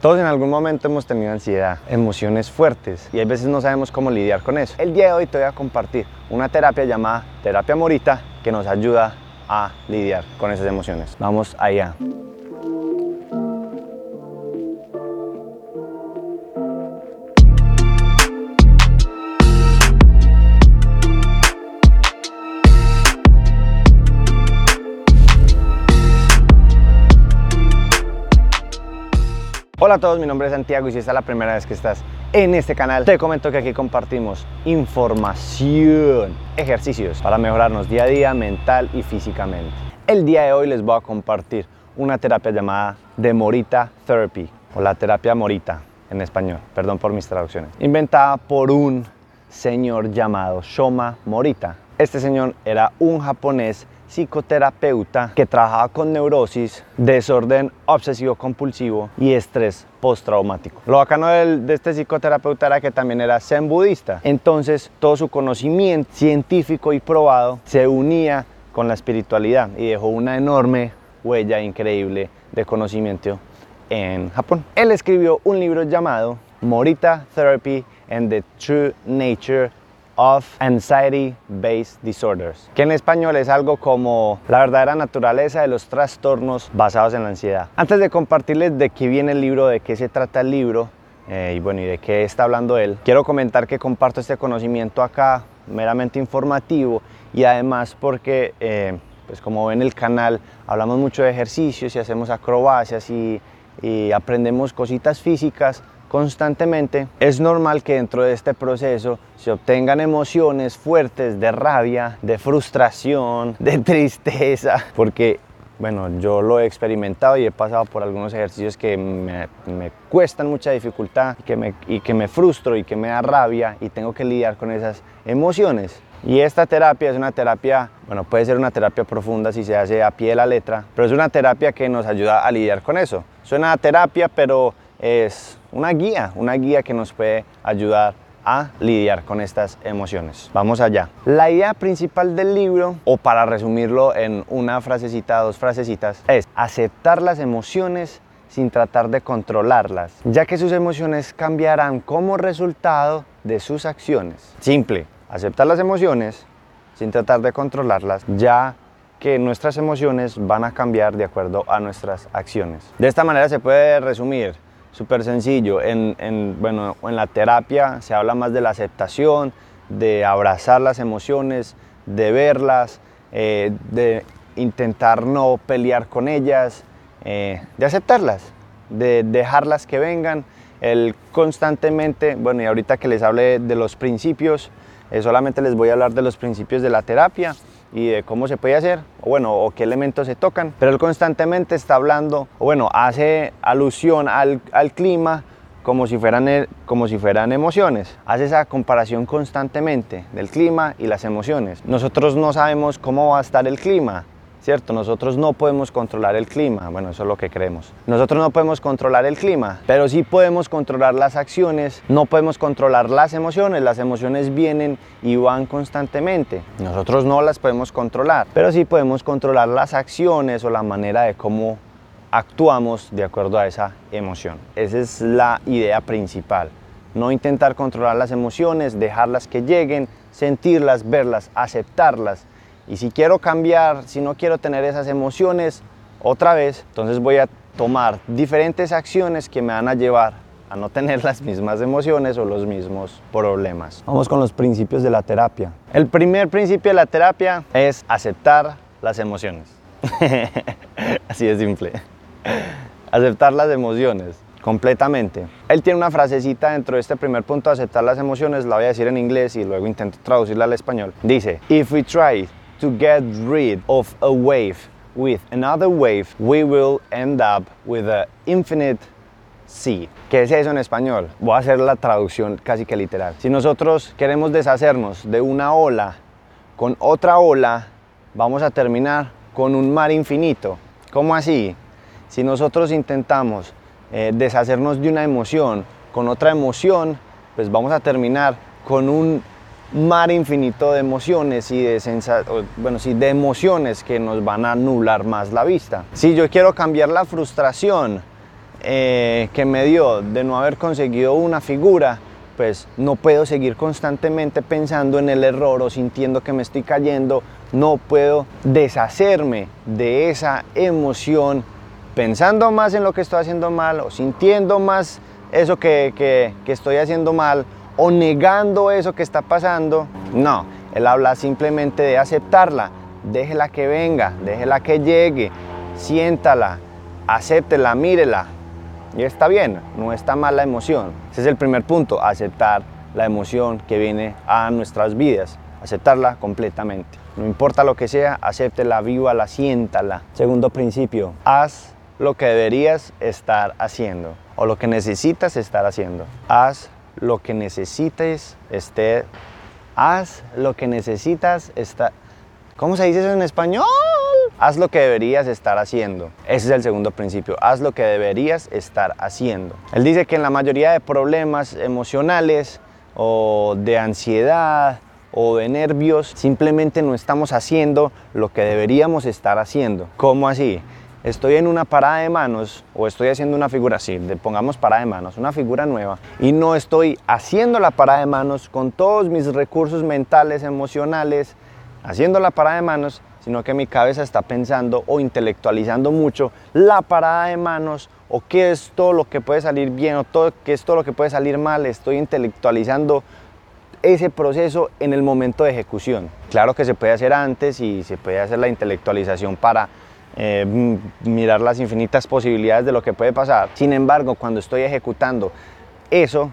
Todos en algún momento hemos tenido ansiedad, emociones fuertes y a veces no sabemos cómo lidiar con eso. El día de hoy te voy a compartir una terapia llamada terapia morita que nos ayuda a lidiar con esas emociones. Vamos allá. Hola a todos, mi nombre es Santiago y si esta es la primera vez que estás en este canal, te comento que aquí compartimos información, ejercicios para mejorarnos día a día mental y físicamente. El día de hoy les voy a compartir una terapia llamada de Morita Therapy o la terapia Morita en español, perdón por mis traducciones, inventada por un señor llamado Shoma Morita. Este señor era un japonés psicoterapeuta que trabajaba con neurosis, desorden obsesivo compulsivo y estrés postraumático. Lo bacano de este psicoterapeuta era que también era zen budista. Entonces todo su conocimiento científico y probado se unía con la espiritualidad y dejó una enorme huella increíble de conocimiento en Japón. Él escribió un libro llamado Morita Therapy and the True Nature of Anxiety-Based Disorders, que en español es algo como la verdadera naturaleza de los trastornos basados en la ansiedad. Antes de compartirles de qué viene el libro, de qué se trata el libro, eh, y bueno, de qué está hablando él, quiero comentar que comparto este conocimiento acá, meramente informativo, y además porque, eh, pues como ven el canal, hablamos mucho de ejercicios y hacemos acrobacias y aprendemos cositas físicas, constantemente, es normal que dentro de este proceso se obtengan emociones fuertes de rabia, de frustración, de tristeza, porque bueno, yo lo he experimentado y he pasado por algunos ejercicios que me, cuestan mucha dificultad que me, y que me frustro y que me da rabia y tengo que lidiar con esas emociones. Y esta terapia es una terapia, bueno, puede ser una terapia profunda si se hace a pie de la letra, pero es una terapia que nos ayuda a lidiar con eso. Suena a terapia, pero es una guía, una guía que nos puede ayudar a lidiar con estas emociones. Vamos allá. La idea principal del libro, o para resumirlo en una frasecita, dos frasecitas, es aceptar las emociones sin tratar de controlarlas, ya que sus emociones cambiarán como resultado de sus acciones. Simple, aceptar las emociones sin tratar de controlarlas, ya que nuestras emociones van a cambiar de acuerdo a nuestras acciones. De esta manera se puede resumir súper sencillo. En, bueno, en la terapia se habla más de la aceptación, de abrazar las emociones, de verlas, eh, de intentar no pelear con ellas, eh, de aceptarlas, de dejarlas que vengan. El constantemente, bueno, y ahorita que les hable de los principios, eh, solamente les voy a hablar de los principios de la terapia y de cómo se puede hacer, o bueno, o qué elementos se tocan, pero él constantemente está hablando, o bueno, hace alusión al, al clima como si, fueran, e, como si fueran emociones. Hace esa comparación constantemente del clima y las emociones. Nosotros no sabemos cómo va a estar el clima, ¿cierto? Nosotros no podemos controlar el clima, bueno, eso es lo que creemos. Nosotros no podemos controlar el clima, pero sí podemos controlar las acciones, no podemos controlar las emociones, las emociones vienen y van constantemente. Nosotros no las podemos controlar, pero sí podemos controlar las acciones o la manera de cómo actuamos de acuerdo a esa emoción. Esa es la idea principal. No intentar controlar las emociones, dejarlas que lleguen, sentirlas, verlas, aceptarlas y si quiero cambiar, si no quiero tener esas emociones otra vez, entonces voy a tomar diferentes acciones que me van a llevar a no tener las mismas emociones o los mismos problemas. Vamos con los principios de la terapia. El primer principio de la terapia es aceptar las emociones. Así de simple. Aceptar las emociones completamente. Él tiene una frasecita dentro de este primer punto, aceptar las emociones, la voy a decir en inglés y luego intento traducirla al español. Dice, if we try to get rid of a wave with another wave, we will end up with an infinite sea. ¿Qué es eso en español? Voy a hacer la traducción casi que literal. Si nosotros queremos deshacernos de una ola con otra ola, vamos a terminar con un mar infinito. ¿Cómo así? Si nosotros intentamos eh, deshacernos de una emoción con otra emoción, pues vamos a terminar con un mar infinito de emociones y de, bueno, sí, de emociones que nos van a anular más la vista. Si yo quiero cambiar la frustración eh, que me dio de no haber conseguido una figura, pues no puedo seguir constantemente pensando en el error o sintiendo que me estoy cayendo, no puedo deshacerme de esa emoción pensando más en lo que estoy haciendo mal o sintiendo más eso que, que estoy haciendo mal o negando eso que está pasando. No, él habla simplemente de aceptarla, déjela que venga, déjela que llegue, siéntala, acéptela, mírela, y está bien, no está mal la emoción. Ese es el primer punto, aceptar la emoción que viene a nuestras vidas, aceptarla completamente. No importa lo que sea, acéptela, vívala, siéntala. Segundo principio, haz lo que deberías estar haciendo o lo que necesitas estar haciendo. Haz lo que necesites esté haz lo que necesitas estar ¿Cómo se dice eso en español? Haz lo que deberías estar haciendo. Ese es el segundo principio. Haz lo que deberías estar haciendo. Él dice que en la mayoría de problemas emocionales o de ansiedad o de nervios, simplemente no estamos haciendo lo que deberíamos estar haciendo. ¿Cómo así? Estoy en una parada de manos o estoy haciendo una figura así, pongamos parada de manos, una figura nueva, y no estoy haciendo la parada de manos con todos mis recursos mentales, emocionales, haciendo la parada de manos, sino que mi cabeza está pensando o intelectualizando mucho la parada de manos o qué es todo lo que puede salir bien o qué es todo lo que puede salir mal. Estoy intelectualizando ese proceso en el momento de ejecución. Claro que se puede hacer antes y se puede hacer la intelectualización para eh, mirar las infinitas posibilidades de lo que puede pasar. Sin embargo, cuando estoy ejecutando eso,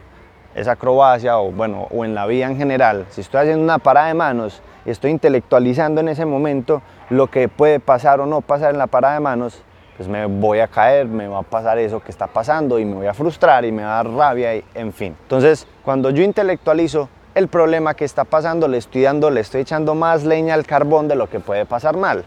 esa acrobacia o bueno, o en la vida en general, si estoy haciendo una parada de manos, estoy intelectualizando en ese momento lo que puede pasar o no pasar en la parada de manos, pues me voy a caer, me va a pasar eso que está pasando y me voy a frustrar y me va a dar rabia y en fin. Entonces, cuando yo intelectualizo el problema que está pasando, le estoy dando, le estoy echando más leña al carbón de lo que puede pasar mal.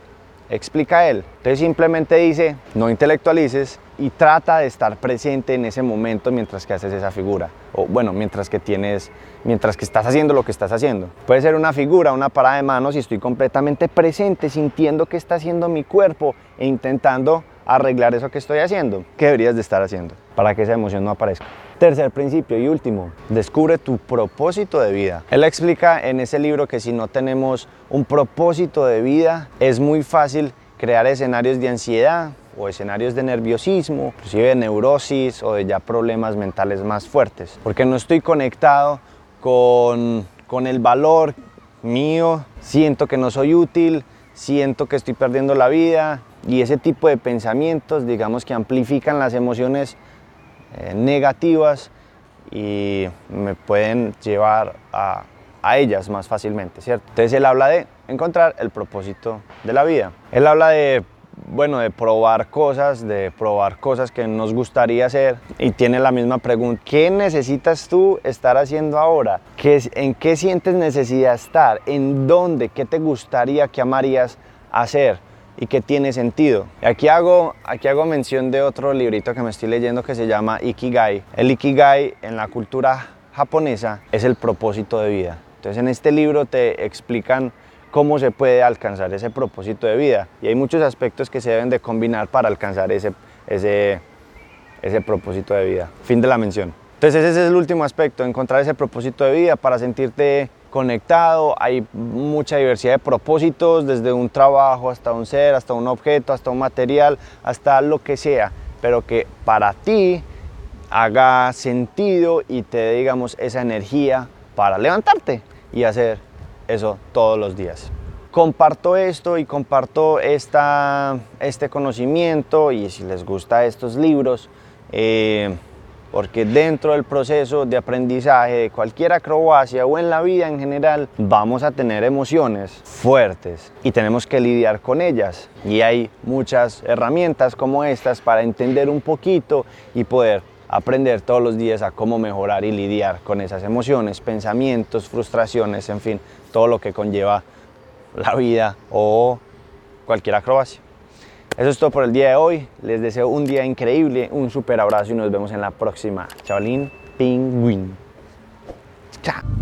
Explica él. Entonces simplemente dice, no intelectualices y trata de estar presente en ese momento mientras que haces esa figura. O bueno, mientras que tienes mientras que estás haciendo lo que estás haciendo. Puede ser una figura, una parada de manos y estoy completamente presente, sintiendo qué está haciendo mi cuerpo e intentando arreglar eso que estoy haciendo. ¿Qué deberías de estar haciendo para que esa emoción no aparezca? Tercer principio y último, descubre tu propósito de vida. Él explica en ese libro que si no tenemos un propósito de vida, es muy fácil crear escenarios de ansiedad o escenarios de nerviosismo, inclusive de neurosis o de ya problemas mentales más fuertes, porque no estoy conectado con, con el valor mío, siento que no soy útil, siento que estoy perdiendo la vida. Y ese tipo de pensamientos, digamos que amplifican las emociones eh, negativas y me pueden llevar a, a ellas más fácilmente, ¿cierto? Entonces él habla de encontrar el propósito de la vida. Él habla de bueno, de probar cosas, de probar cosas que nos gustaría hacer. Y tiene la misma pregunta, ¿qué necesitas tú estar haciendo ahora? ¿Qué, ¿En qué sientes necesidad estar? ¿En dónde? ¿Qué te gustaría, qué amarías hacer? Y qué tiene sentido. Aquí hago, aquí hago mención de otro librito que me estoy leyendo que se llama Ikigai. El Ikigai en la cultura japonesa es el propósito de vida. Entonces en este libro te explican cómo se puede alcanzar ese propósito de vida. Y hay muchos aspectos que se deben de combinar para alcanzar ese, ese, ese propósito de vida. Fin de la mención. Entonces ese es el último aspecto, encontrar ese propósito de vida para sentirte conectado. Hay mucha diversidad de propósitos, desde un trabajo hasta un ser, hasta un objeto, hasta un material, hasta lo que sea, pero que para ti haga sentido y te dé, digamos, esa energía para levantarte y hacer eso todos los días. Comparto esto y comparto esta, este conocimiento y si les gusta estos libros, eh, porque dentro del proceso de aprendizaje de cualquier acrobacia o en la vida en general vamos a tener emociones fuertes y tenemos que lidiar con ellas y hay muchas herramientas como estas para entender un poquito y poder aprender todos los días a cómo mejorar y lidiar con esas emociones, pensamientos, frustraciones, en fin, todo lo que conlleva la vida o cualquier acrobacia. Eso es todo por el día de hoy. Les deseo un día increíble, un super abrazo y nos vemos en la próxima. Chavalín Pingüín. Chao.